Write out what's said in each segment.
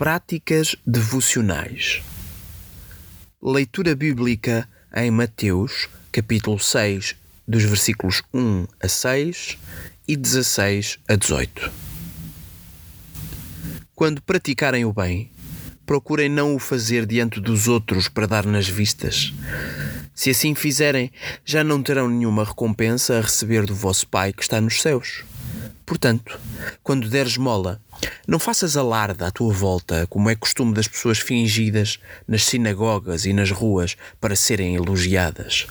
práticas devocionais. Leitura bíblica em Mateus, capítulo 6, dos versículos 1 a 6 e 16 a 18. Quando praticarem o bem, procurem não o fazer diante dos outros para dar nas vistas. Se assim fizerem, já não terão nenhuma recompensa a receber do vosso Pai que está nos céus. Portanto, quando deres mola, não faças alarde à tua volta, como é costume das pessoas fingidas nas sinagogas e nas ruas para serem elogiadas.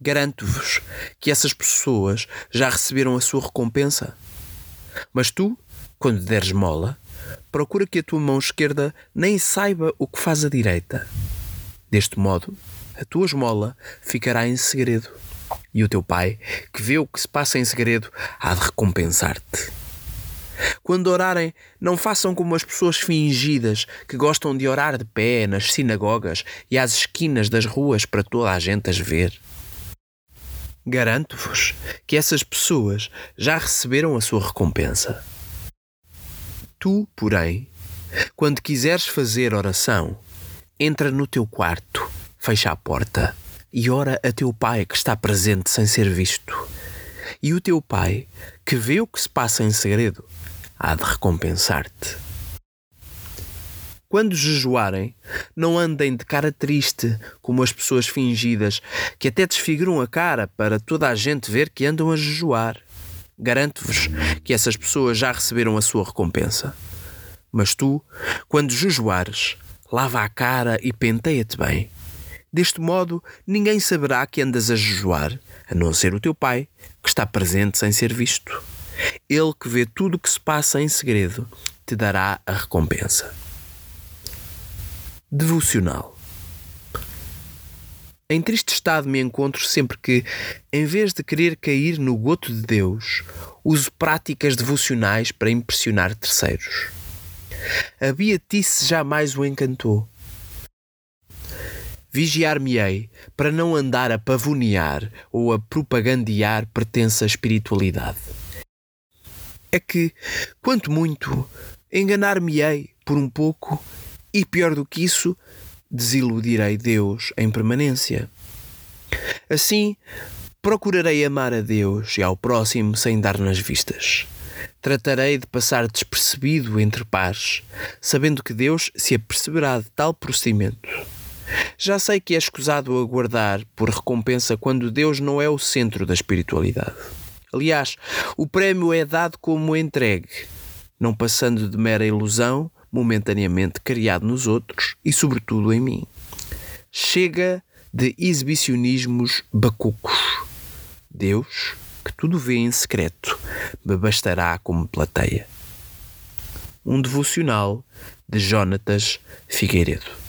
Garanto-vos que essas pessoas já receberam a sua recompensa. Mas tu, quando deres mola, procura que a tua mão esquerda nem saiba o que faz a direita. Deste modo, a tua esmola ficará em segredo e o teu pai, que vê o que se passa em segredo, há de recompensar-te. Quando orarem, não façam como as pessoas fingidas que gostam de orar de pé nas sinagogas e às esquinas das ruas para toda a gente as ver. Garanto-vos que essas pessoas já receberam a sua recompensa. Tu, porém, quando quiseres fazer oração, entra no teu quarto, fecha a porta e ora a teu Pai que está presente sem ser visto. E o teu Pai, que vê o que se passa em segredo, há de recompensar-te. Quando jejuarem, não andem de cara triste, como as pessoas fingidas, que até desfiguram a cara para toda a gente ver que andam a jejuar. Garanto-vos que essas pessoas já receberam a sua recompensa. Mas tu, quando jejuares, lava a cara e penteia-te bem Deste modo, ninguém saberá que andas a jejuar, a não ser o teu pai, que está presente sem ser visto. Ele que vê tudo o que se passa em segredo te dará a recompensa. Devocional. Em triste estado me encontro sempre que, em vez de querer cair no goto de Deus, uso práticas devocionais para impressionar terceiros. A beatice jamais o encantou Vigiar-me-ei para não andar a pavonear ou a propagandear pertença espiritualidade. É que, quanto muito, enganar-me-ei por um pouco e, pior do que isso, desiludirei Deus em permanência. Assim, procurarei amar a Deus e ao próximo sem dar nas vistas. Tratarei de passar despercebido entre pares, sabendo que Deus se aperceberá de tal procedimento. Já sei que é escusado aguardar por recompensa quando Deus não é o centro da espiritualidade. Aliás, o prémio é dado como entregue, não passando de mera ilusão momentaneamente criado nos outros e, sobretudo, em mim. Chega de exibicionismos bacucos. Deus, que tudo vê em secreto, me bastará como plateia. Um devocional de Jonatas Figueiredo.